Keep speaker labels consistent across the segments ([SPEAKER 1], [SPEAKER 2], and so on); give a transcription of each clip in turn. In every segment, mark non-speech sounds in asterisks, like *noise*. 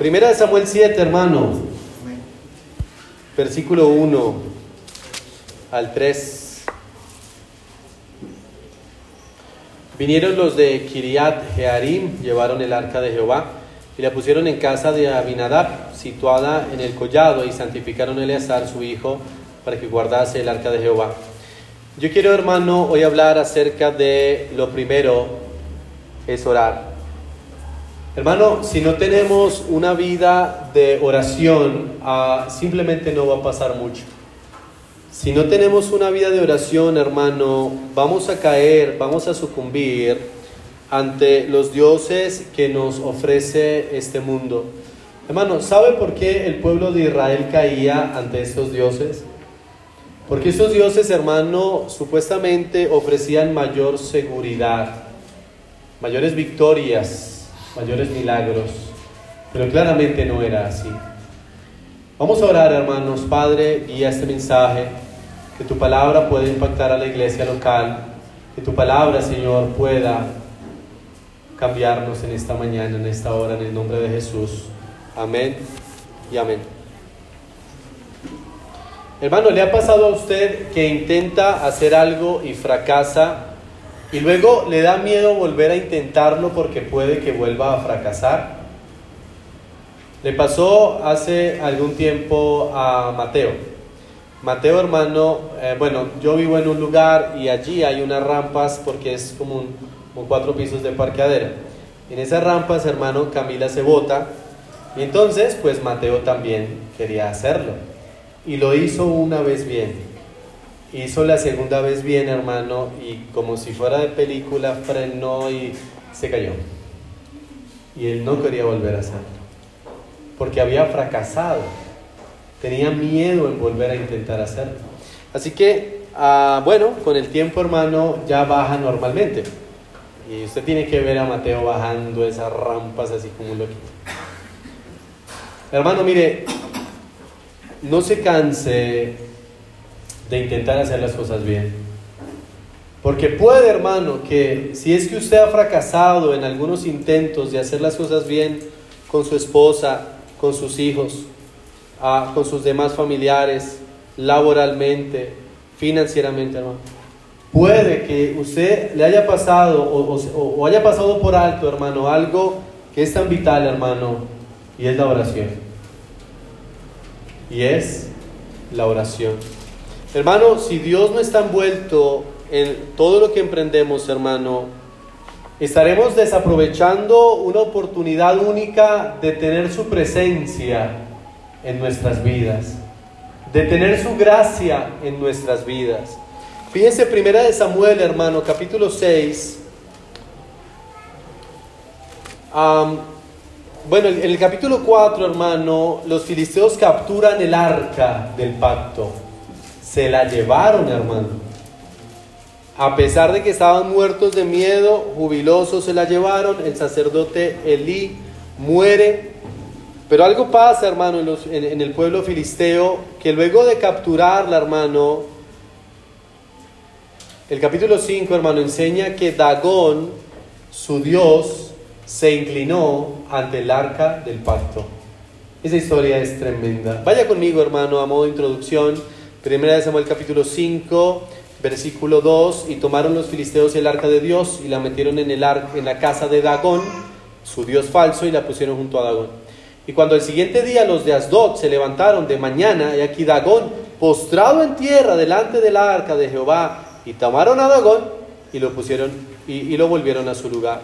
[SPEAKER 1] Primera de Samuel 7, hermano. Versículo 1 al 3. Vinieron los de Kiriat Jearim, llevaron el arca de Jehová y la pusieron en casa de Abinadab, situada en el collado, y santificaron a Eleazar, su hijo, para que guardase el arca de Jehová. Yo quiero, hermano, hoy hablar acerca de lo primero, es orar. Hermano, si no tenemos una vida de oración, ah, simplemente no va a pasar mucho. Si no tenemos una vida de oración, hermano, vamos a caer, vamos a sucumbir ante los dioses que nos ofrece este mundo. Hermano, ¿sabe por qué el pueblo de Israel caía ante estos dioses? Porque estos dioses, hermano, supuestamente ofrecían mayor seguridad, mayores victorias, mayores milagros, pero claramente no era así. Vamos a orar, hermanos. Padre, guía este mensaje, que tu palabra pueda impactar a la iglesia local, que tu palabra, Señor, pueda cambiarnos en esta mañana, en esta hora, en el nombre de Jesús. Amén y amén. Hermano, ¿le ha pasado a usted que intenta hacer algo y fracasa y luego le da miedo volver a intentarlo porque puede que vuelva a fracasar? Le pasó hace algún tiempo a Mateo. Mateo, hermano, eh, bueno, yo vivo en un lugar y allí hay unas rampas porque es como un, con cuatro pisos de parqueadera. En esas rampas, hermano, Camila se bota y entonces, pues Mateo también quería hacerlo. Y lo hizo una vez bien. Hizo la segunda vez bien, hermano, y como si fuera de película, frenó y se cayó. Y él no quería volver a hacerlo. Porque había fracasado. Tenía miedo en volver a intentar hacerlo. Así que, ah, bueno, con el tiempo, hermano, ya baja normalmente. Y usted tiene que ver a Mateo bajando esas rampas así como un loquito. Hermano, mire, no se canse de intentar hacer las cosas bien. Porque puede, hermano, que si es que usted ha fracasado en algunos intentos de hacer las cosas bien con su esposa, con sus hijos, ah, con sus demás familiares, laboralmente, financieramente, hermano Puede que usted le haya pasado o, haya pasado por alto, hermano, algo que es tan vital, hermano, y es la oración. Y es la oración. Hermano, si Dios no está envuelto en todo lo que emprendemos, hermano, estaremos desaprovechando una oportunidad única de tener su presencia en nuestras vidas, de tener su gracia en nuestras vidas. Fíjense, primera de Samuel, hermano, capítulo 6. bueno, en el capítulo 4, hermano, los filisteos capturan el arca del pacto. Se la llevaron, hermano. A pesar de que estaban muertos de miedo, jubilosos se la llevaron. El sacerdote Elí muere. Pero algo pasa, hermano, en, el pueblo filisteo, que luego de capturarla, hermano, el capítulo 5, hermano, enseña que Dagón, su Dios, se inclinó ante el arca del pacto. Esa historia es tremenda. Vaya conmigo, hermano, a modo de introducción. Primera de Samuel capítulo 5, versículo 2. Y tomaron los filisteos el arca de Dios y la metieron en, el en la casa de Dagón, su Dios falso, y la pusieron junto a Dagón. Y cuando el siguiente día los de Asdod se levantaron de mañana, y aquí Dagón, postrado en tierra delante del arca de Jehová, y tomaron a Dagón y lo pusieron y, lo volvieron a su lugar.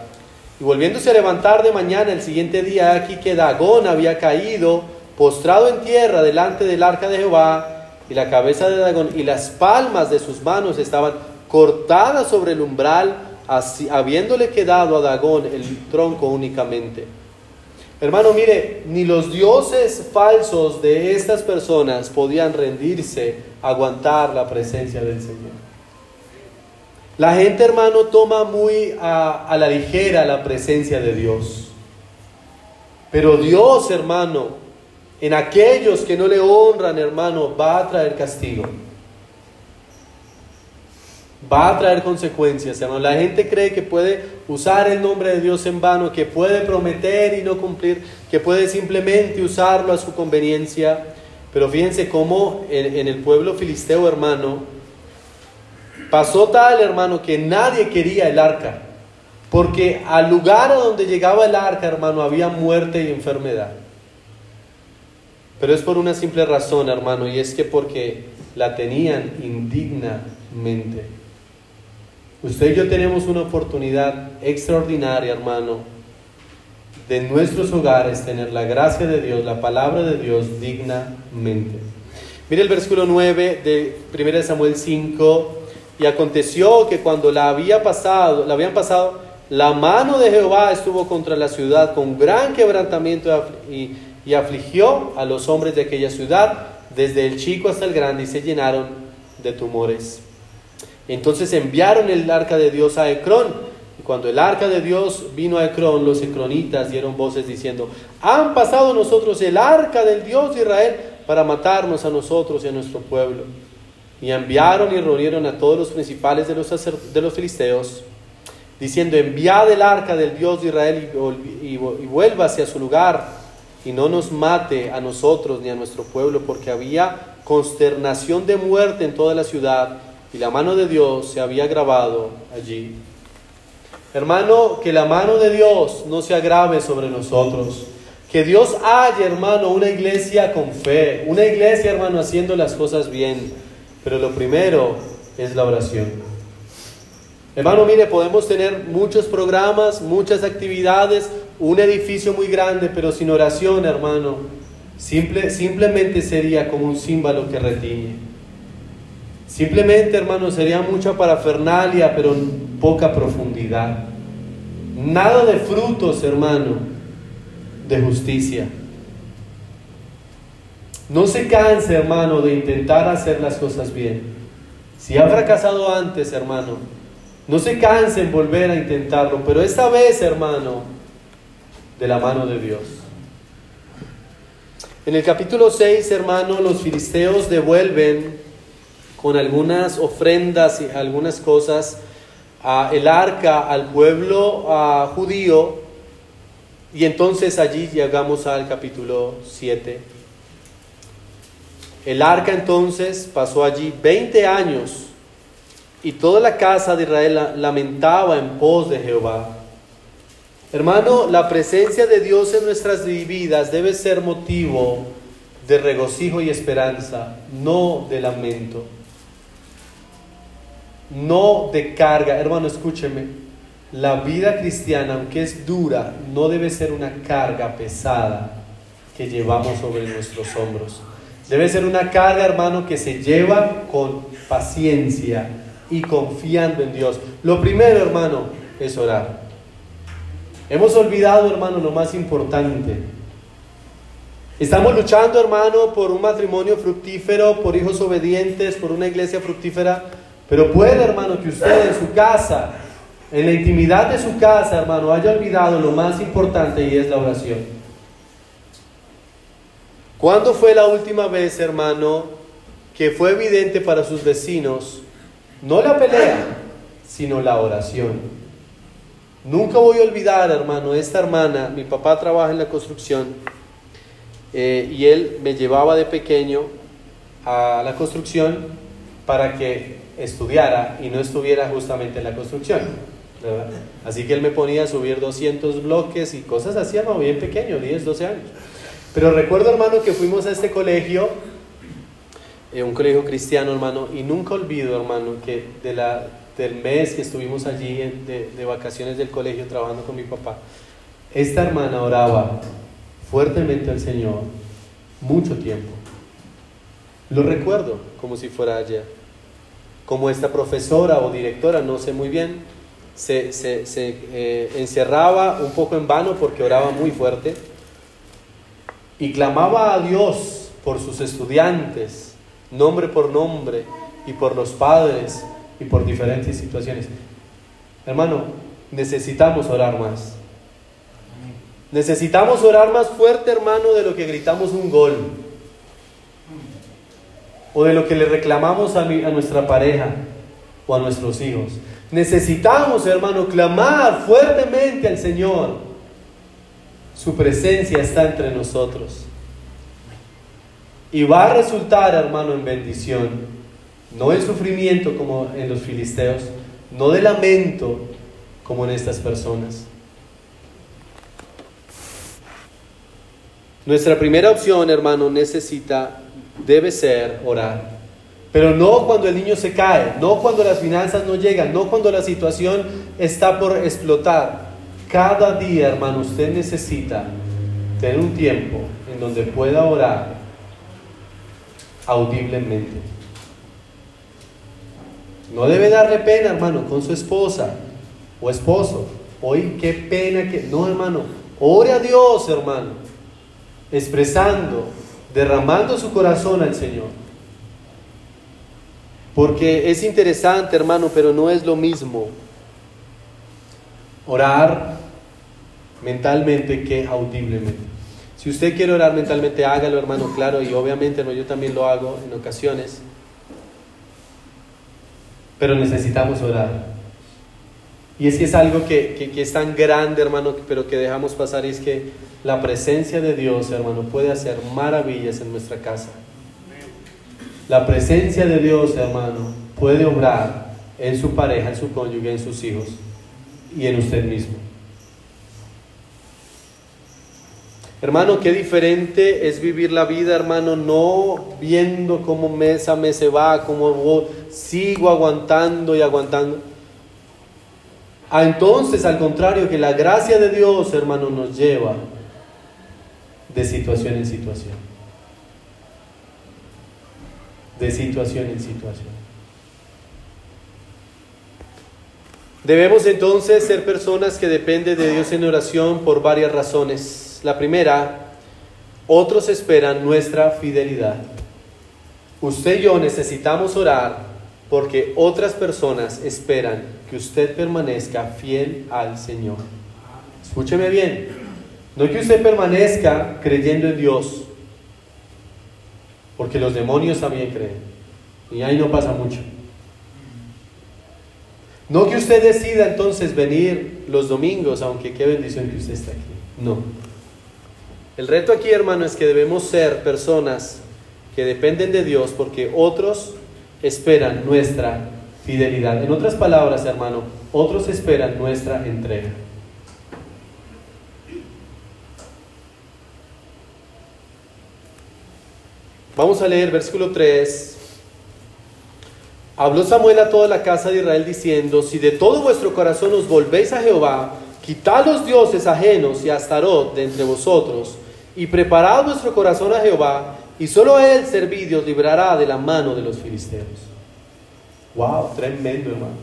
[SPEAKER 1] Y volviéndose a levantar de mañana el siguiente día, aquí que Dagón había caído postrado en tierra delante del arca de Jehová, y la cabeza de Dagón y las palmas de sus manos estaban cortadas sobre el umbral, así, habiéndole quedado a Dagón el tronco únicamente. Hermano, mire, ni los dioses falsos de estas personas podían rendirse, aguantar la presencia del Señor. La gente, hermano, toma muy a, la ligera la presencia de Dios. Pero Dios, hermano, en aquellos que no le honran, hermano, va a traer castigo. va a traer consecuencias, hermano. La gente cree que puede usar el nombre de Dios en vano, que puede prometer y no cumplir, que puede simplemente usarlo a su conveniencia. Pero fíjense cómo en, el pueblo filisteo, hermano, pasó tal, hermano, que nadie quería el arca. Porque al lugar a donde llegaba el arca, hermano, había muerte y enfermedad. Pero es por una simple razón, hermano, y es que porque la tenían indignamente. Usted y yo tenemos una oportunidad extraordinaria, hermano, de nuestros hogares tener la gracia de Dios, la palabra de Dios dignamente. Mire el versículo 9 de 1 Samuel 5. Y aconteció que cuando la había pasado, la habían pasado, la mano de Jehová estuvo contra la ciudad con gran quebrantamiento y, y afligió a los hombres de aquella ciudad, desde el chico hasta el grande, y se llenaron de tumores. Entonces enviaron el arca de Dios a Ecrón. Y cuando el arca de Dios vino a Ecrón, los ecronitas dieron voces diciendo, han pasado nosotros el arca del Dios de Israel para matarnos a nosotros y a nuestro pueblo. Y enviaron y reunieron a todos los principales de los, de los filisteos, diciendo, enviad el arca del Dios de Israel y, y vuelva hacia su lugar y no nos mate a nosotros ni a nuestro pueblo, porque había consternación de muerte en toda la ciudad y la mano de Dios se había grabado allí. Hermano, que la mano de Dios no se agrave sobre nosotros. Que Dios haya, hermano, una iglesia con fe, una iglesia, hermano, haciendo las cosas bien. Pero lo primero es la oración. Hermano, mire, podemos tener muchos programas, muchas actividades, un edificio muy grande, pero sin oración, hermano, simple, simplemente sería como un símbolo que retiñe. Simplemente, hermano, sería mucha parafernalia, pero poca profundidad. Nada de frutos, hermano, de justicia. No se canse, hermano, de intentar hacer las cosas bien. Si ha fracasado antes, hermano, no se canse en volver a intentarlo, pero esta vez, hermano, de la mano de Dios. En el capítulo 6, hermano, los filisteos devuelven con algunas ofrendas y algunas cosas a el arca al pueblo judío y entonces allí llegamos al capítulo 7. El arca entonces pasó allí 20 años y toda la casa de Israel lamentaba en pos de Jehová. Hermano, la presencia de Dios en nuestras vidas debe ser motivo de regocijo y esperanza, no de lamento no de carga. Hermano, escúcheme. La vida cristiana, aunque es dura, no debe ser una carga pesada que llevamos sobre nuestros hombros. Debe ser una carga, hermano, que se lleva con paciencia y confiando en Dios. Lo primero, hermano, es orar. Hemos olvidado, hermano, lo más importante. Estamos luchando, hermano, por un matrimonio fructífero, por hijos obedientes, por una iglesia fructífera. Pero puede, hermano, que usted en su casa, en la intimidad de su casa, hermano, haya olvidado lo más importante y es la oración. ¿Cuándo fue la última vez, hermano, que fue evidente para sus vecinos no la pelea, sino la oración? Nunca voy a olvidar, hermano, esta hermana, mi papá trabaja en la construcción eh, y él me llevaba de pequeño a la construcción para que estudiara y no estuviera justamente en la construcción. Así que él me ponía a subir 200 bloques y cosas así, hermano, bien pequeño, 10, 12 años. Pero recuerdo, hermano, que fuimos a este colegio, eh, un colegio cristiano, hermano, y nunca olvido, hermano, que de la, del mes que estuvimos allí de, vacaciones del colegio trabajando con mi papá, esta hermana oraba fuertemente al Señor mucho tiempo. Lo recuerdo como si fuera ayer como esta profesora o directora, no sé muy bien, se, eh, encerraba un poco en vano porque oraba muy fuerte y clamaba a Dios por sus estudiantes, nombre por nombre, y por los padres, y por diferentes situaciones. Hermano, necesitamos orar más. Necesitamos orar más fuerte, hermano, de lo que gritamos un gol o de lo que le reclamamos a, a nuestra pareja. o a nuestros hijos. Necesitamos, hermano, clamar fuertemente al Señor. Su presencia está entre nosotros. Y va a resultar, hermano, en bendición. No en sufrimiento como en los filisteos, no de lamento como en estas personas. Nuestra primera opción, hermano, necesita, debe ser orar. Pero no cuando el niño se cae, no cuando las finanzas no llegan, no cuando la situación está por explotar. Cada día, hermano, usted necesita tener un tiempo en donde pueda orar audiblemente. No debe darle pena, hermano, con su esposa o esposo. Hoy, qué pena que... No, hermano, ore a Dios, hermano expresando, derramando su corazón al Señor. Porque es interesante, hermano, pero no es lo mismo orar mentalmente que audiblemente. Si usted quiere orar mentalmente, hágalo, hermano, claro, y obviamente no, yo también lo hago en ocasiones. Pero necesitamos orar. Y es que es algo que, que, es tan grande, hermano, pero que dejamos pasar, es que la presencia de Dios, hermano, puede hacer maravillas en nuestra casa. La presencia de Dios, hermano, puede obrar en su pareja, en su cónyuge, en sus hijos y en usted mismo. Hermano, qué diferente es vivir la vida, hermano, no viendo cómo mes a mes se va, cómo sigo aguantando y aguantando a entonces, al contrario, que la gracia de Dios, hermano, nos lleva de situación en situación. De situación en situación. Debemos entonces ser personas que dependen de Dios en oración por varias razones. La primera, otros esperan nuestra fidelidad. Usted y yo necesitamos orar porque otras personas esperan que usted permanezca fiel al Señor. Escúcheme bien, no que usted permanezca creyendo en Dios, porque los demonios también creen, y ahí no pasa mucho. No que usted decida entonces venir los domingos, aunque qué bendición que usted esté aquí. No. El reto aquí, hermano, es que debemos ser personas que dependen de Dios porque otros esperan nuestra fidelidad. En otras palabras, hermano, otros esperan nuestra entrega. Vamos a leer versículo 3. Habló Samuel a toda la casa de Israel diciendo, si de todo vuestro corazón os volvéis a Jehová, quitad los dioses ajenos y Astarot de entre vosotros, y preparad vuestro corazón a Jehová, y solo Él servid y os librará de la mano de los filisteos. Wow, tremendo, hermano.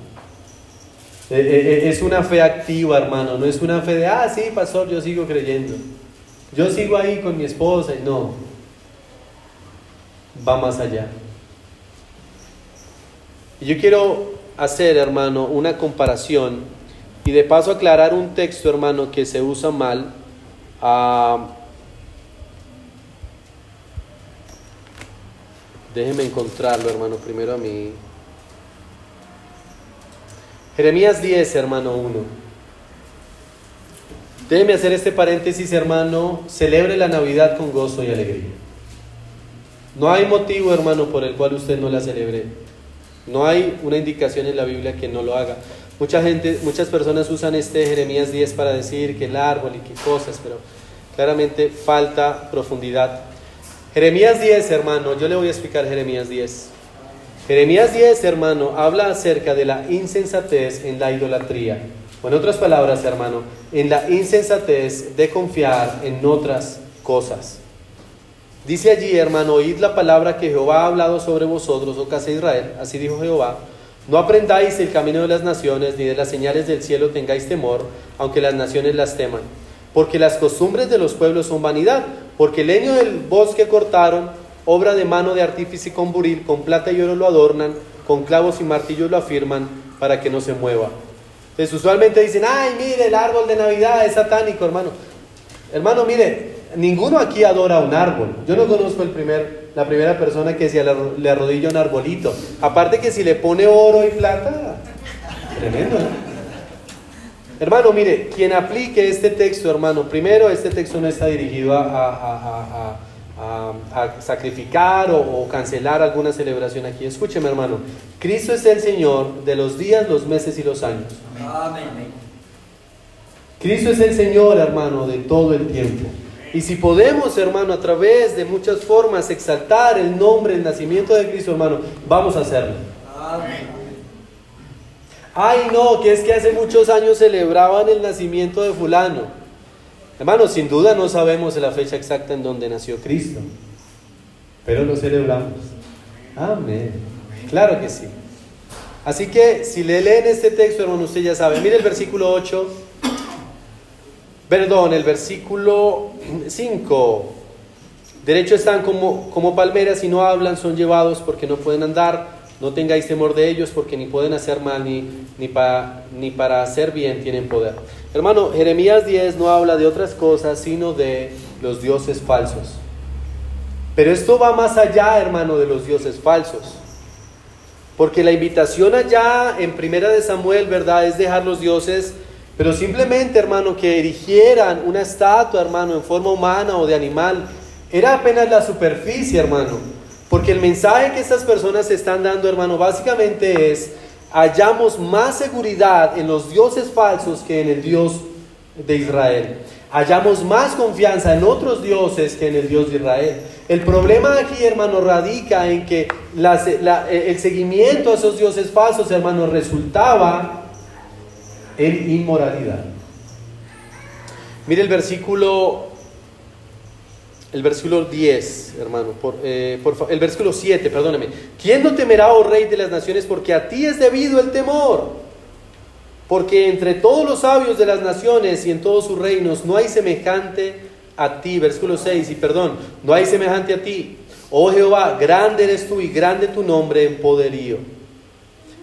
[SPEAKER 1] Eh, eh, eh, es una fe activa, hermano. No es una fe de, ah, sí, pastor, yo sigo creyendo. Yo sigo ahí con mi esposa no. Va más allá. Yo quiero hacer, hermano, una comparación y de paso aclarar un texto, hermano, que se usa mal. Ah, Déjeme encontrarlo, hermano, primero a mí. Jeremías 10, hermano 1. Déjeme hacer este paréntesis, hermano. Celebre la Navidad con gozo y alegría. No hay motivo, hermano, por el cual usted no la celebre. No hay una indicación en la Biblia que no lo haga. Mucha gente, muchas personas usan este Jeremías 10 para decir que el árbol y qué cosas, pero claramente falta profundidad. Jeremías 10, hermano, yo le voy a explicar Jeremías 10. Jeremías 10, hermano, habla acerca de la insensatez en la idolatría. O en otras palabras, hermano, en la insensatez de confiar en otras cosas. Dice allí, hermano, oíd la palabra que Jehová ha hablado sobre vosotros, oh casa de Israel. Así dijo Jehová. No aprendáis el camino de las naciones, ni de las señales del cielo tengáis temor, aunque las naciones las teman. Porque las costumbres de los pueblos son vanidad porque el leño del bosque cortaron, obra de mano de artífice con buril, con plata y oro lo adornan, con clavos y martillos lo afirman para que no se mueva. Entonces usualmente dicen, ay, mire, el árbol de Navidad es satánico, hermano. Hermano, mire, ninguno aquí adora un árbol. Yo no conozco el primer, la primera persona que se le arrodilla un arbolito. Aparte que si le pone oro y plata, tremendo. Hermano, mire, quien aplique este texto, hermano, primero este texto no está dirigido a, sacrificar o, cancelar alguna celebración aquí. Escúcheme, hermano, Cristo es el Señor de los días, los meses y los años. Cristo es el Señor, hermano, de todo el tiempo. Y si podemos, hermano, a través de muchas formas exaltar el nombre, el nacimiento de Cristo, hermano, vamos a hacerlo. Amén. Ay, no, que es que hace muchos años celebraban el nacimiento de fulano. Hermano, sin duda no sabemos la fecha exacta en donde nació Cristo, pero lo celebramos. Amén. Claro que sí. Así que si le leen este texto, hermano, usted ya sabe. Mire el versículo 8. Perdón, el versículo 5. Derecho están como, como palmeras y no hablan, son llevados porque no pueden andar no tengáis temor de ellos porque ni pueden hacer mal ni, ni, para, ni para hacer bien tienen poder. Hermano, Jeremías 10 no habla de otras cosas sino de los dioses falsos. Pero esto va más allá, hermano, de los dioses falsos. Porque la invitación allá en Primera de Samuel, ¿verdad? Es dejar los dioses, pero simplemente, hermano, que erigieran una estatua, hermano, en forma humana o de animal. Era apenas la superficie, hermano. Porque el mensaje que estas personas están dando, hermano, básicamente es, hallamos más seguridad en los dioses falsos que en el Dios de Israel. Hallamos más confianza en otros dioses que en el Dios de Israel. El problema aquí, hermano, radica en que el seguimiento a esos dioses falsos, hermano, resultaba en inmoralidad. Mire el versículo el versículo 10, hermano, por, eh, el versículo 7, perdóname. ¿Quién no temerá, oh rey de las naciones, porque a ti es debido el temor? Porque entre todos los sabios de las naciones y en todos sus reinos no hay semejante a ti. Versículo 6, y perdón, no hay semejante a ti. Oh Jehová, grande eres tú y grande tu nombre en poderío.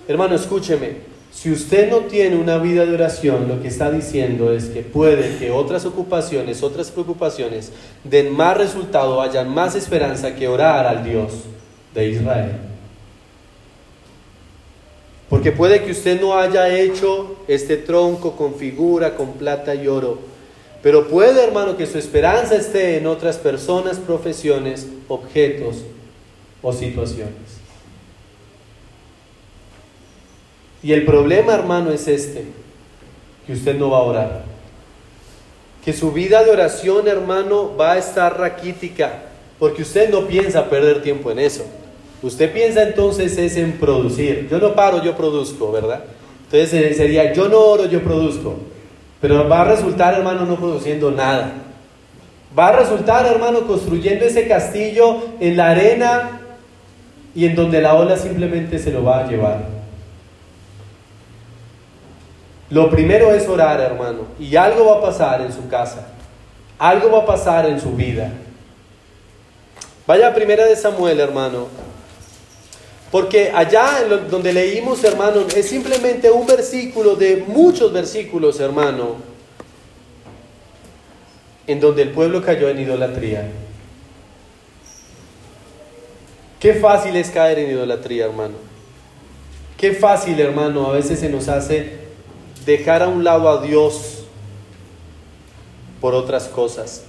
[SPEAKER 1] Hermano, escúcheme. Si usted no tiene una vida de oración, lo que está diciendo es que puede que otras ocupaciones, otras preocupaciones den más resultado, hayan más esperanza que orar al Dios de Israel. Porque puede que usted no haya hecho este tronco con figura, con plata y oro. Pero puede, hermano, que su esperanza esté en otras personas, profesiones, objetos o situaciones. Y el problema, hermano, es este, que usted no va a orar. Que su vida de oración, hermano, va a estar raquítica, porque usted no piensa perder tiempo en eso. Usted piensa entonces es en producir. Yo no paro, yo produzco, ¿verdad? Entonces eh, sería, yo no oro, yo produzco. Pero va a resultar, hermano, no produciendo nada. Va a resultar, hermano, construyendo ese castillo en la arena y en donde la ola simplemente se lo va a llevar. Lo primero es orar, hermano, y algo va a pasar en su casa, algo va a pasar en su vida. Vaya a primera de Samuel, hermano, porque allá donde leímos, hermano, es simplemente un versículo de muchos versículos, hermano, en donde el pueblo cayó en idolatría. Qué fácil es caer en idolatría, hermano. Qué fácil, hermano, a veces se nos hace dejar a un lado a Dios por otras cosas.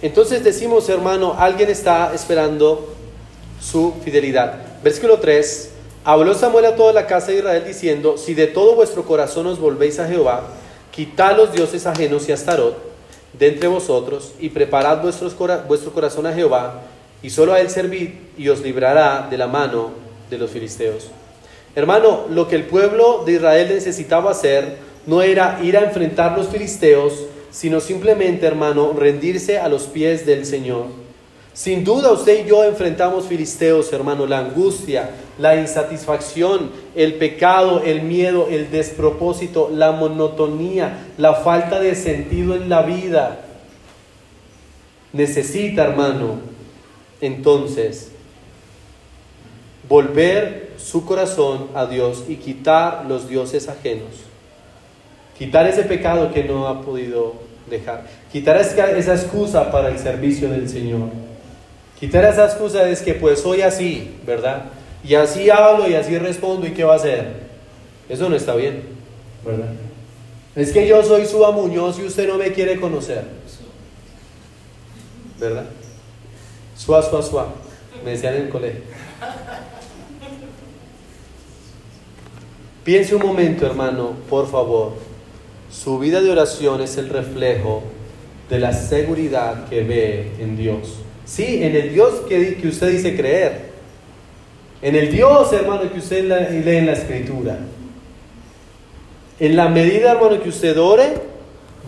[SPEAKER 1] Entonces decimos, hermano, alguien está esperando su fidelidad. Versículo 3. Habló Samuel a toda la casa de Israel diciendo, si de todo vuestro corazón os volvéis a Jehová, quitad los dioses ajenos y Astarot de entre vosotros y preparad vuestro corazón a Jehová y solo a él servid y os librará de la mano de los filisteos. Hermano, lo que el pueblo de Israel necesitaba hacer no era ir a enfrentar los filisteos, sino simplemente, hermano, rendirse a los pies del Señor. Sin duda usted y yo enfrentamos filisteos, hermano, la angustia, la insatisfacción, el pecado, el miedo, el despropósito, la monotonía, la falta de sentido en la vida. Necesita, hermano, entonces, volver su corazón a Dios y quitar los dioses ajenos. Quitar ese pecado que no ha podido dejar. Quitar esa excusa para el servicio del Señor. Quitar esa excusa es que pues soy así, ¿verdad? Y así hablo y así respondo y qué va a hacer. Eso no está bien, ¿verdad? Es que yo soy su Muñoz y usted no me quiere conocer. ¿Verdad? Suá, suá, suá. Me decían en el colegio. Piense un momento, hermano, por favor. Su vida de oración es el reflejo de la seguridad que ve en Dios. Sí, en el Dios que, que usted dice creer. En el Dios, hermano, que usted lee en la Escritura. En la medida, hermano, que usted ore,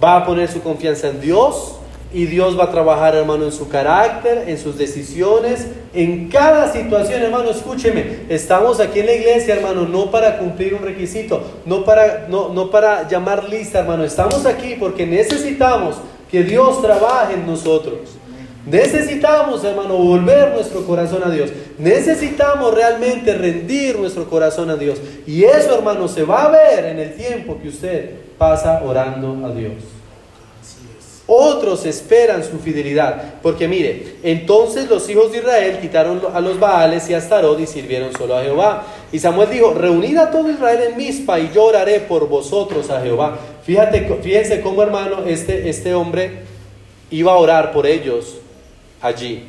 [SPEAKER 1] va a poner su confianza en Dios y Dios va a trabajar, hermano, en su carácter, en sus decisiones, en cada situación, hermano. Escúcheme, estamos aquí en la iglesia, hermano, no para cumplir un requisito, no para, no, no para llamar lista, hermano. Estamos aquí porque necesitamos que Dios trabaje en nosotros. Necesitamos, hermano, volver nuestro corazón a Dios. Necesitamos realmente rendir nuestro corazón a Dios. Y eso, hermano, se va a ver en el tiempo que usted pasa orando a Dios. Otros esperan su fidelidad. Porque mire, entonces los hijos de Israel quitaron a los Baales y a Astarot y sirvieron solo a Jehová. Y Samuel dijo, reunid a todo Israel en Mispa y yo oraré por vosotros a Jehová. Fíjate, fíjense cómo hermano, este, este hombre iba a orar por ellos allí.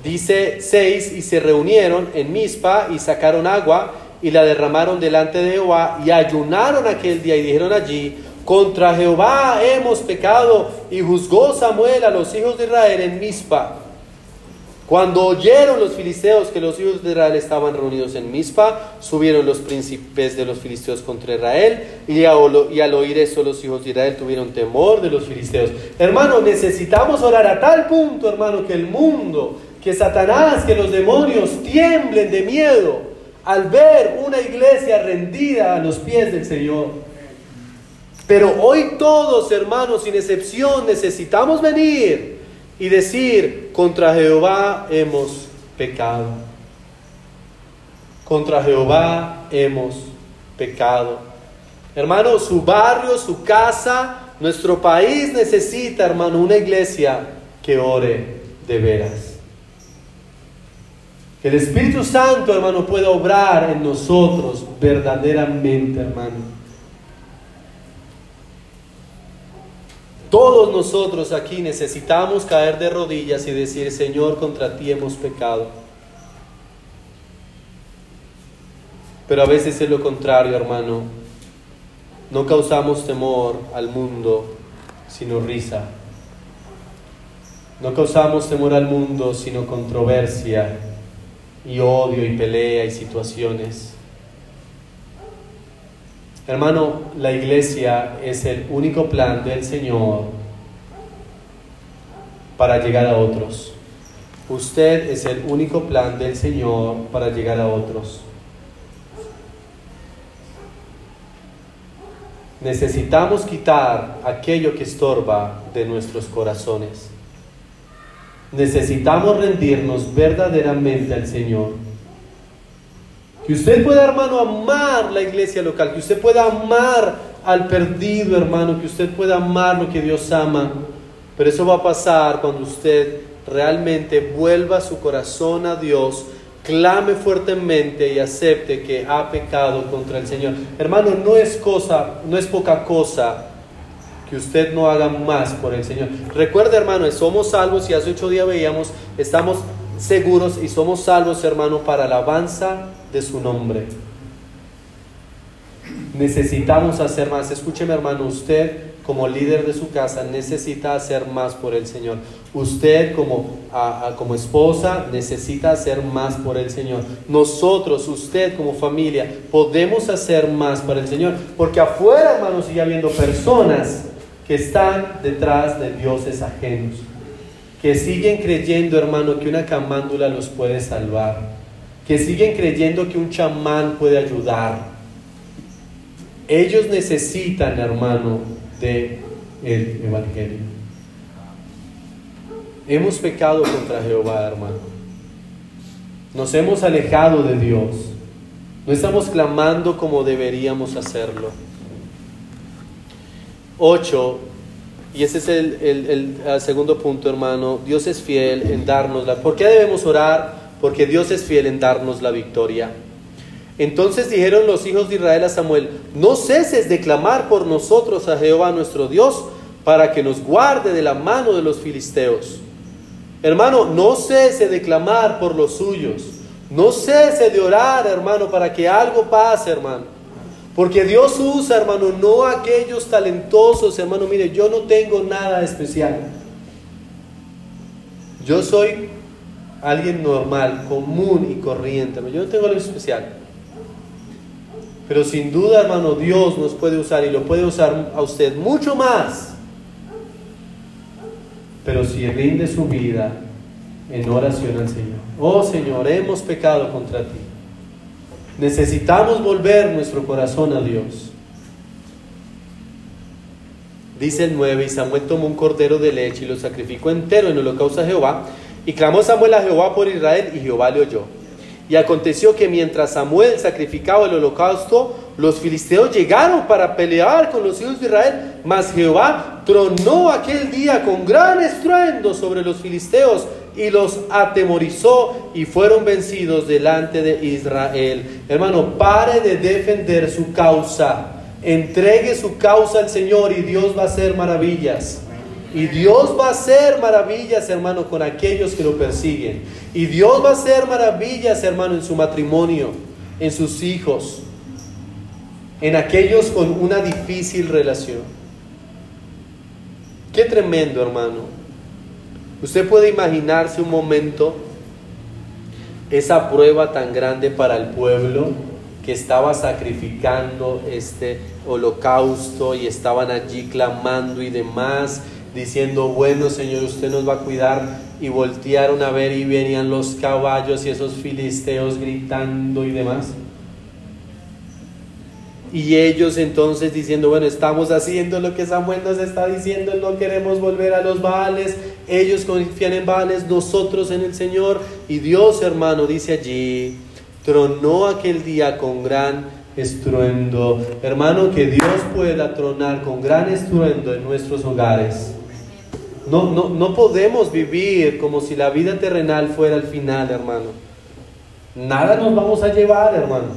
[SPEAKER 1] Dice 6, y se reunieron en Mispa y sacaron agua y la derramaron delante de Jehová y ayunaron aquel día y dijeron allí, contra Jehová hemos pecado y juzgó Samuel a los hijos de Israel en Mispa. Cuando oyeron los filisteos que los hijos de Israel estaban reunidos en Mispa, subieron los príncipes de los filisteos contra Israel y, y al oír eso los hijos de Israel tuvieron temor de los filisteos. Hermano, necesitamos orar a tal punto, hermano, que el mundo, que Satanás, que los demonios tiemblen de miedo al ver una iglesia rendida a los pies del Señor. Pero hoy todos, hermanos, sin excepción, necesitamos venir y decir, contra Jehová hemos pecado. Contra Jehová hemos pecado. Hermano, su barrio, su casa, nuestro país necesita, hermano, una iglesia que ore de veras. Que el Espíritu Santo, hermano, pueda obrar en nosotros verdaderamente, hermano. Todos nosotros aquí necesitamos caer de rodillas y decir, Señor, contra ti hemos pecado. Pero a veces es lo contrario, hermano. No causamos temor al mundo, sino risa. No causamos temor al mundo, sino controversia y odio y pelea y situaciones. Hermano, la iglesia es el único plan del Señor para llegar a otros. Usted es el único plan del Señor para llegar a otros. Necesitamos quitar aquello que estorba de nuestros corazones. Necesitamos rendirnos verdaderamente al Señor. Que usted pueda, hermano, amar la iglesia local, que usted pueda amar al perdido, hermano, que usted pueda amar lo que Dios ama. Pero eso va a pasar cuando usted realmente vuelva su corazón a Dios, clame fuertemente y acepte que ha pecado contra el Señor. Hermano, no es cosa, no es poca cosa que usted no haga más por el Señor. Recuerde, hermano, somos salvos y hace ocho días veíamos, estamos seguros y somos salvos, hermano, para alabanza de su nombre. Necesitamos hacer más. Escúcheme hermano, usted como líder de su casa necesita hacer más por el Señor. Usted como, como esposa necesita hacer más por el Señor. Nosotros, usted como familia, podemos hacer más para el Señor. Porque afuera, hermano, sigue habiendo personas que están detrás de dioses ajenos. Que siguen creyendo, hermano, que una camándula los puede salvar que siguen creyendo que un chamán puede ayudar. Ellos necesitan, hermano, de el evangelio. Hemos pecado contra Jehová, hermano. Nos hemos alejado de Dios. No estamos clamando como deberíamos hacerlo. 8. Y ese es el, segundo punto, hermano. Dios es fiel en darnos la... ¿Por qué debemos orar? Porque Dios es fiel en darnos la victoria. Entonces dijeron los hijos de Israel a Samuel, no ceses de clamar por nosotros a Jehová nuestro Dios, para que nos guarde de la mano de los filisteos. Hermano, no cese de clamar por los suyos. No cese de orar, hermano, para que algo pase, hermano. Porque Dios usa, hermano, no aquellos talentosos, hermano. Mire, yo no tengo nada especial. Yo soy alguien normal, común y corriente. Yo no tengo algo especial. Pero sin duda, hermano, Dios nos puede usar y lo puede usar a usted mucho más pero si rinde su vida en oración al Señor. Oh Señor, hemos pecado contra ti. Necesitamos volver nuestro corazón a Dios. Dice el 9, y Samuel tomó un cordero de leche y lo sacrificó entero en holocausto a Jehová, y clamó Samuel a Jehová por Israel, y Jehová le oyó. Y aconteció que mientras Samuel sacrificaba el holocausto, los filisteos llegaron para pelear con los hijos de Israel, mas Jehová tronó aquel día con gran estruendo sobre los filisteos y los atemorizó y fueron vencidos delante de Israel. Hermano, pare de defender su causa, entregue su causa al Señor y Dios va a hacer maravillas. Y Dios va a hacer maravillas, hermano, con aquellos que lo persiguen. Y Dios va a hacer maravillas, hermano, en su matrimonio, en sus hijos, en aquellos con una difícil relación. Qué tremendo, hermano. Usted puede imaginarse un momento esa prueba tan grande para el pueblo que estaba sacrificando este holocausto y estaban allí clamando y demás diciendo, bueno Señor, usted nos va a cuidar. Y voltearon a ver y venían los caballos y esos filisteos gritando y demás. Y ellos entonces diciendo, bueno, estamos haciendo lo que Samuel nos está diciendo, no queremos volver a los Baales. Ellos confían en Baales, nosotros en el Señor. Y Dios, hermano, dice allí, tronó aquel día con gran estruendo. Hermano, que Dios pueda tronar con gran estruendo en nuestros hogares. No, no, no podemos vivir como si la vida terrenal fuera el final, hermano. Nada nos vamos a llevar, hermano.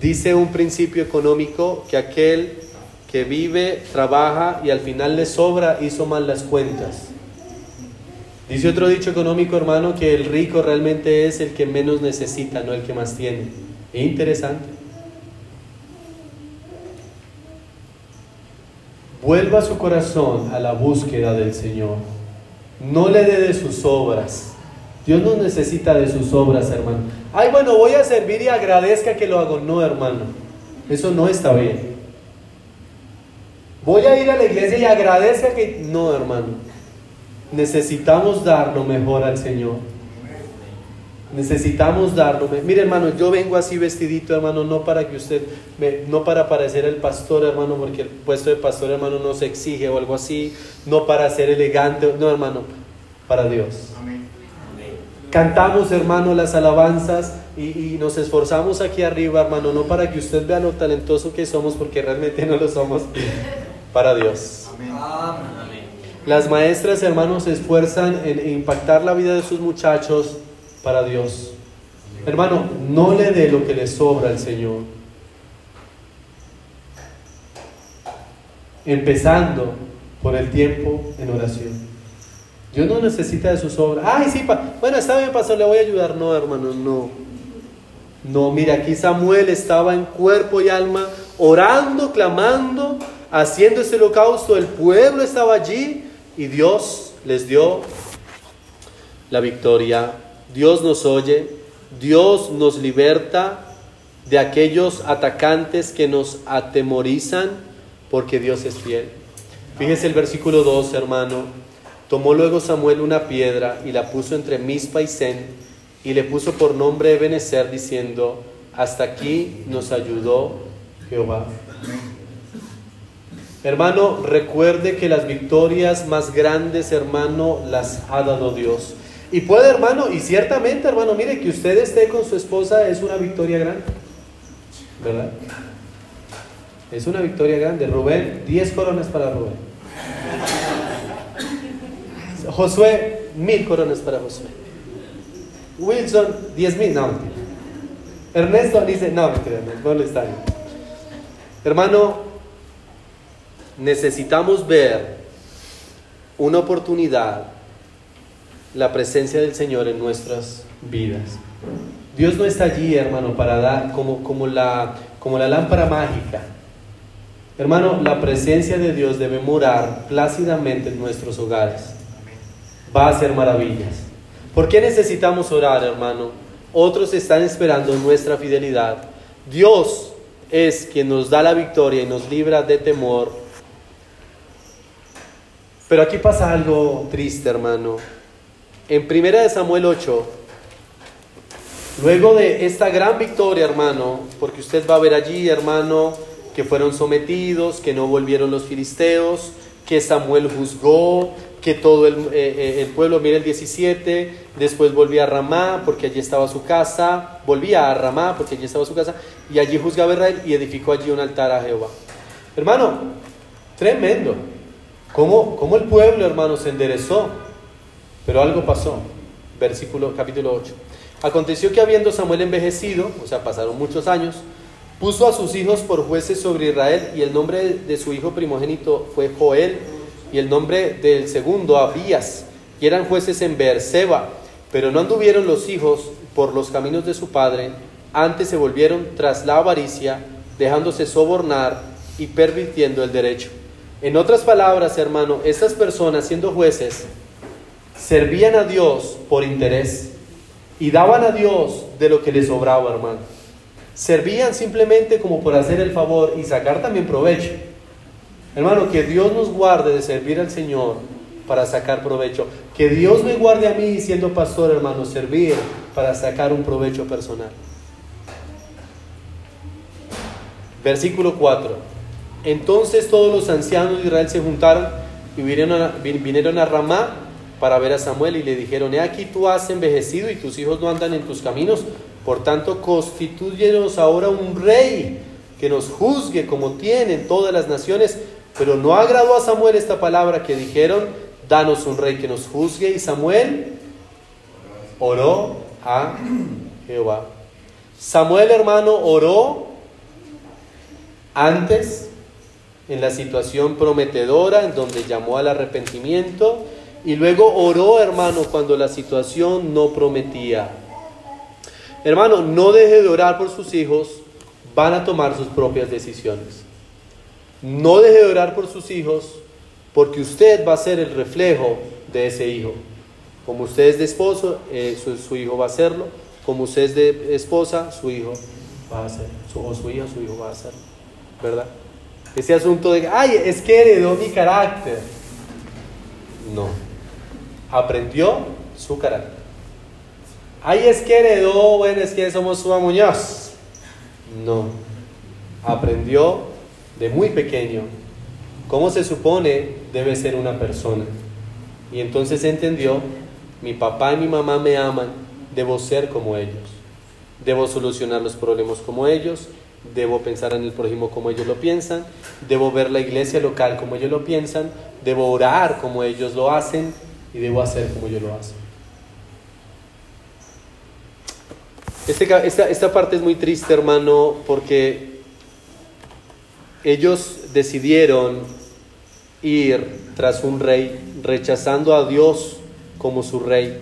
[SPEAKER 1] Dice un principio económico que aquel que vive, trabaja y al final le sobra, hizo mal las cuentas. Dice otro dicho económico, hermano, que el rico realmente es el que menos necesita, no el que más tiene. Interesante. Vuelva su corazón a la búsqueda del Señor. No le dé de sus obras. Dios no necesita de sus obras, hermano. Ay, bueno, voy a servir y agradezca que lo hago. No, hermano. Eso no está bien. Voy a ir a la iglesia y agradezca que... No, hermano. Necesitamos dar lo mejor al Señor. Necesitamos darlo. Mire, hermano, yo vengo así vestidito, hermano, no para que usted, no para parecer el pastor, hermano, porque el puesto de pastor, hermano, no se exige o algo así, no para ser elegante, no, hermano, para Dios. Cantamos, hermano, las alabanzas y, nos esforzamos aquí arriba, hermano, no para que usted vea lo talentoso que somos, porque realmente no lo somos, *laughs* para Dios. Las maestras, hermanos, se esfuerzan en impactar la vida de sus muchachos para Dios. Hermano, no le dé lo que le sobra al Señor. Empezando por el tiempo en oración. Dios no necesita de sus obras. Ay, sí, bueno, está bien, pastor, le voy a ayudar. No, hermano, no. No, mira, aquí Samuel estaba en cuerpo y alma, orando, clamando, haciendo ese holocausto. El pueblo estaba allí y Dios les dio la victoria Dios nos oye, Dios nos liberta de aquellos atacantes que nos atemorizan porque Dios es fiel. Fíjese el versículo 2, hermano. Tomó luego Samuel una piedra y la puso entre Mispa y Sen y le puso por nombre Ebenezer diciendo, hasta aquí nos ayudó Jehová. Hermano, recuerde que las victorias más grandes, hermano, las ha dado Dios. Y puede, hermano, y ciertamente, hermano, mire, que usted esté con su esposa es una victoria grande. ¿Verdad? Es una victoria grande. Rubén, 10 coronas para Rubén. Josué, mil coronas para Josué. Wilson, 10 mil. No, Ernesto dice, no, no le está Hermano, necesitamos ver una oportunidad, la presencia del Señor en nuestras vidas. Dios no está allí, hermano, para dar como, como, la, como la lámpara mágica. Hermano, la presencia de Dios debe morar plácidamente en nuestros hogares. Va a hacer maravillas. ¿Por qué necesitamos orar, hermano? Otros están esperando nuestra fidelidad. Dios es quien nos da la victoria y nos libra de temor. Pero aquí pasa algo triste, hermano. En 1 Samuel 8, luego de esta gran victoria, hermano, porque usted va a ver allí, hermano, que fueron sometidos, que no volvieron los filisteos, que Samuel juzgó, que todo el, eh, eh, pueblo, mire el 17, después volvía a Ramá porque allí estaba su casa, volvía a Ramá porque allí estaba su casa, y allí juzgaba Israel y edificó allí un altar a Jehová. Hermano, tremendo. ¿Cómo, cómo el pueblo, hermano, se enderezó? Pero algo pasó. Versículo capítulo 8. Aconteció que habiendo Samuel envejecido, o sea, pasaron muchos años, puso a sus hijos por jueces sobre Israel, y el nombre de su hijo primogénito fue Joel y el nombre del segundo Abías, y eran jueces en Beerseba, pero no anduvieron los hijos por los caminos de su padre, antes se volvieron tras la avaricia, dejándose sobornar y pervirtiendo el derecho. En otras palabras, hermano, estas personas siendo jueces servían a Dios por interés y daban a Dios de lo que les sobraba, hermano. Servían simplemente como por hacer el favor y sacar también provecho. Hermano, que Dios nos guarde de servir al Señor para sacar provecho. Que Dios me guarde a mí siendo pastor, hermano, servir para sacar un provecho personal. Versículo 4. Entonces todos los ancianos de Israel se juntaron y vinieron a, vinieron a Ramá para ver a Samuel y le dijeron, he aquí tú has envejecido y tus hijos no andan en tus caminos, por tanto constituyenos ahora un rey que nos juzgue como tienen todas las naciones pero no agradó a Samuel esta palabra que dijeron, danos un rey que nos juzgue. Y Samuel oró a Jehová. Samuel, hermano, oró antes en la situación prometedora, en donde llamó al arrepentimiento, y luego oró, hermano, cuando la situación no prometía. Hermano, no deje de orar por sus hijos, van a tomar sus propias decisiones. No deje de orar por sus hijos, porque usted va a ser el reflejo de ese hijo. Como usted es de esposo, eh, su, hijo va a hacerlo. Como usted es de esposa, su hijo va a hacerlo. o su hija, su hijo va a hacerlo. ¿Verdad? Ese asunto de, ay, es que heredó mi carácter. No. Aprendió su carácter. Ay, es que heredó, bueno, es que somos su Muñoz. No. Aprendió de muy pequeño cómo se supone debe ser una persona. Y entonces entendió, mi papá y mi mamá me aman, debo ser como ellos. Debo solucionar los problemas como ellos, debo pensar en el prójimo como ellos lo piensan, debo ver la iglesia local como ellos lo piensan, debo orar como ellos lo hacen y debo hacer como ellos lo hacen. Este esta, esta parte es muy triste, hermano, porque ellos decidieron ir tras un rey, rechazando a Dios como su rey.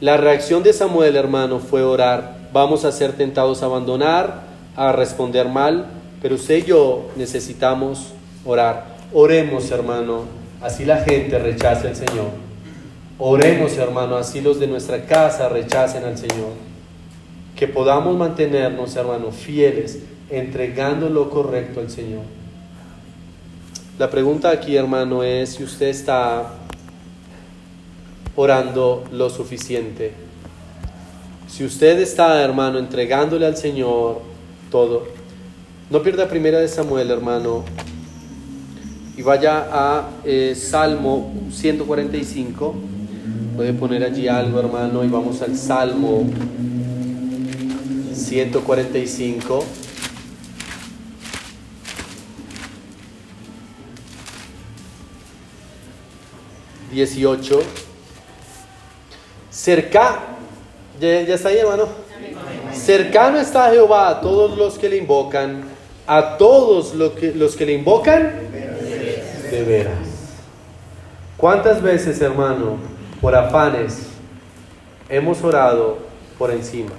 [SPEAKER 1] La reacción de Samuel, hermano, fue orar. Vamos a ser tentados a abandonar, a responder mal, pero usted y yo necesitamos orar. Oremos, hermano, así la gente rechace al Señor. Oremos, hermano, así los de nuestra casa rechacen al Señor. Que podamos mantenernos, hermano, fieles entregando lo correcto al Señor. La pregunta aquí, hermano, es si usted está orando lo suficiente. Si usted está, hermano, entregándole al Señor todo. No pierda primera de Samuel, hermano, y vaya a eh, Salmo 145. Puede poner allí algo, hermano, y vamos al Salmo 145. Dieciocho. Cerca, ¿Ya, está ahí, hermano. Cercano está Jehová a todos los que le invocan, a todos los que, los que le invocan de veras. ¿Cuántas veces, hermano, por afanes, hemos orado por encima?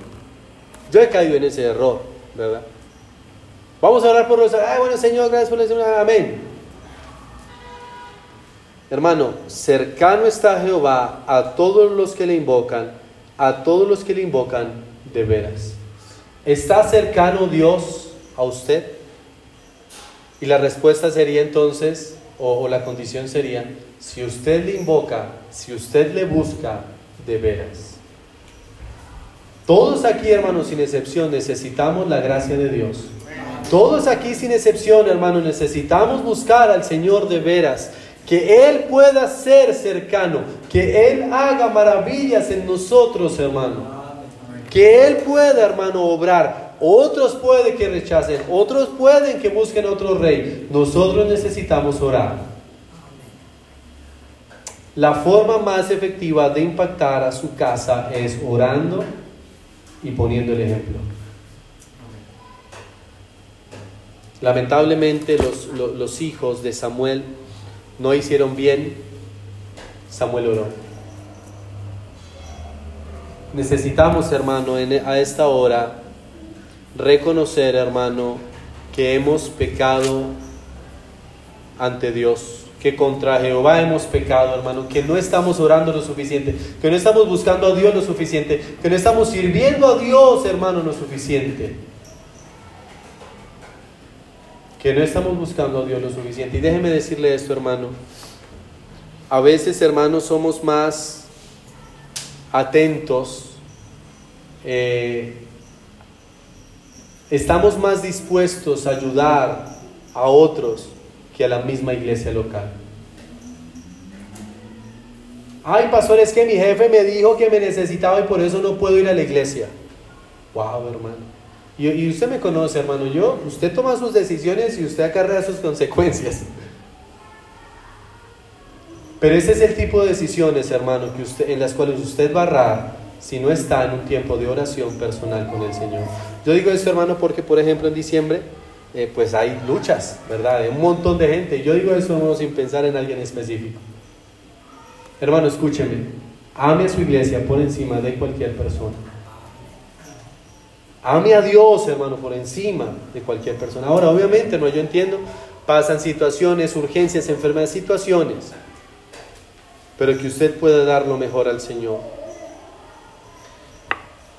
[SPEAKER 1] Yo he caído en ese error, ¿verdad? Vamos a orar por los... Ay, bueno, Señor, gracias por la Amén. Hermano, cercano está Jehová a todos los que le invocan, a todos los que le invocan de veras. ¿Está cercano Dios a usted? Y la respuesta sería entonces, o, la condición sería, si usted le invoca, si usted le busca de veras. Todos aquí, hermanos, sin excepción, necesitamos la gracia de Dios. Todos aquí, sin excepción, hermanos, necesitamos buscar al Señor de veras. Que Él pueda ser cercano, que Él haga maravillas en nosotros, hermano. Que Él pueda, hermano, obrar. Otros pueden que rechacen, otros pueden que busquen otro rey. Nosotros necesitamos orar. La forma más efectiva de impactar a su casa es orando y poniendo el ejemplo. Lamentablemente los, los, hijos de Samuel no hicieron bien, Samuel oró. Necesitamos, hermano, a esta hora reconocer, hermano, que hemos pecado ante Dios, que contra Jehová hemos pecado, hermano, que no estamos orando lo suficiente, que no estamos buscando a Dios lo suficiente, que no estamos sirviendo a Dios, hermano, lo suficiente. Que no estamos buscando a Dios lo suficiente. Y déjeme decirle esto, hermano. A veces, hermanos, somos más atentos, eh, estamos más dispuestos a ayudar a otros a la misma iglesia local. Ay, pastor, es que mi jefe me dijo que me necesitaba y por eso no puedo ir a la iglesia. Wow, hermano. Y, usted me conoce, hermano. Yo, usted toma sus decisiones y usted acarrea sus consecuencias. Pero ese es el tipo de decisiones, hermano, que usted, en las cuales usted va si no está en un tiempo de oración personal con el Señor. Yo digo esto, hermano, porque, por ejemplo, en diciembre, eh, pues hay luchas, ¿verdad? De un montón de gente. Yo digo eso sin pensar en alguien específico. Hermano, escúcheme. Ame a su iglesia por encima de cualquier persona. Ame a Dios, hermano, por encima de cualquier persona. Ahora, obviamente, no, yo entiendo, pasan situaciones, urgencias, enfermedades, situaciones pero que usted pueda dar lo mejor al Señor.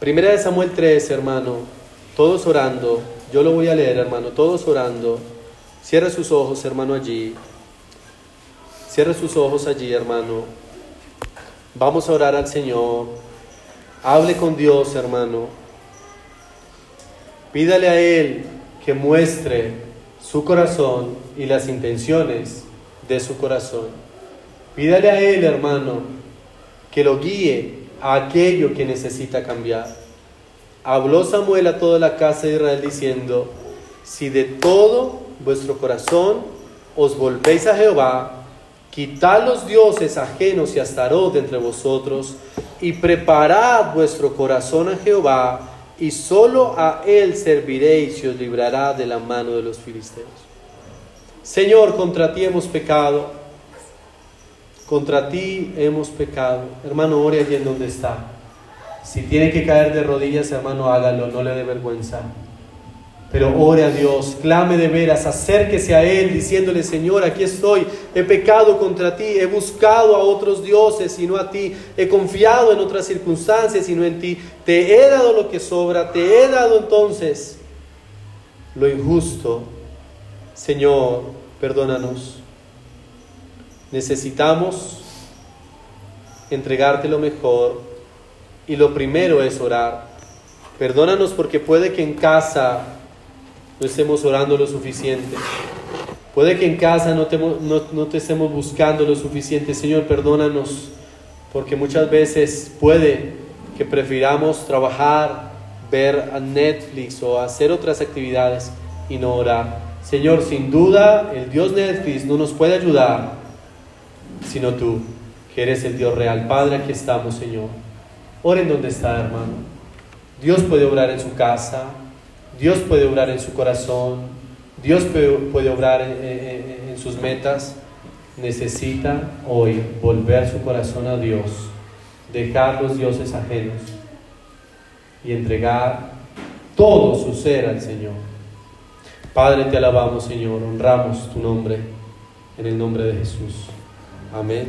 [SPEAKER 1] Primera de Samuel 3, hermano, todos orando, yo lo voy a leer, hermano, todos orando. Cierra sus ojos, hermano, allí. Cierra sus ojos allí, hermano. Vamos a orar al Señor. Hable con Dios, hermano. Pídale a Él que muestre su corazón y las intenciones de su corazón. Pídale a Él, hermano, que lo guíe a aquello que necesita cambiar. Habló Samuel a toda la casa de Israel diciendo, si de todo vuestro corazón os volvéis a Jehová, quitad los dioses ajenos y astarot entre vosotros, y preparad vuestro corazón a Jehová, y solo a Él serviréis y os librará de la mano de los filisteos. Señor, contra ti hemos pecado contra ti hemos pecado. Hermano, ore allí en donde está. Si tiene que caer de rodillas, hermano, hágalo, no le dé vergüenza. Pero ore a Dios, clame de veras, acérquese a Él diciéndole, Señor, aquí estoy, he pecado contra ti, he buscado a otros dioses y no a ti, he confiado en otras circunstancias y no en ti, te he dado lo que sobra, te he dado entonces lo injusto. Señor, perdónanos. Necesitamos entregarte lo mejor y lo primero es orar. Perdónanos porque puede que en casa no estemos orando lo suficiente. Puede que en casa no te, no, te estemos buscando lo suficiente. Señor, perdónanos porque muchas veces puede que prefiramos trabajar, ver a Netflix o hacer otras actividades y no orar. Señor, sin duda el Dios Netflix no nos puede ayudar sino tú. que eres el Dios real. Padre, aquí estamos, Señor. Oren donde está, hermano. Dios puede obrar en su casa, Dios puede obrar en su corazón, Dios puede obrar en, sus metas. Necesita hoy volver su corazón a Dios, dejar los dioses ajenos y entregar todo su ser al Señor. Padre, te alabamos, Señor, honramos tu nombre en el nombre de Jesús. Amén.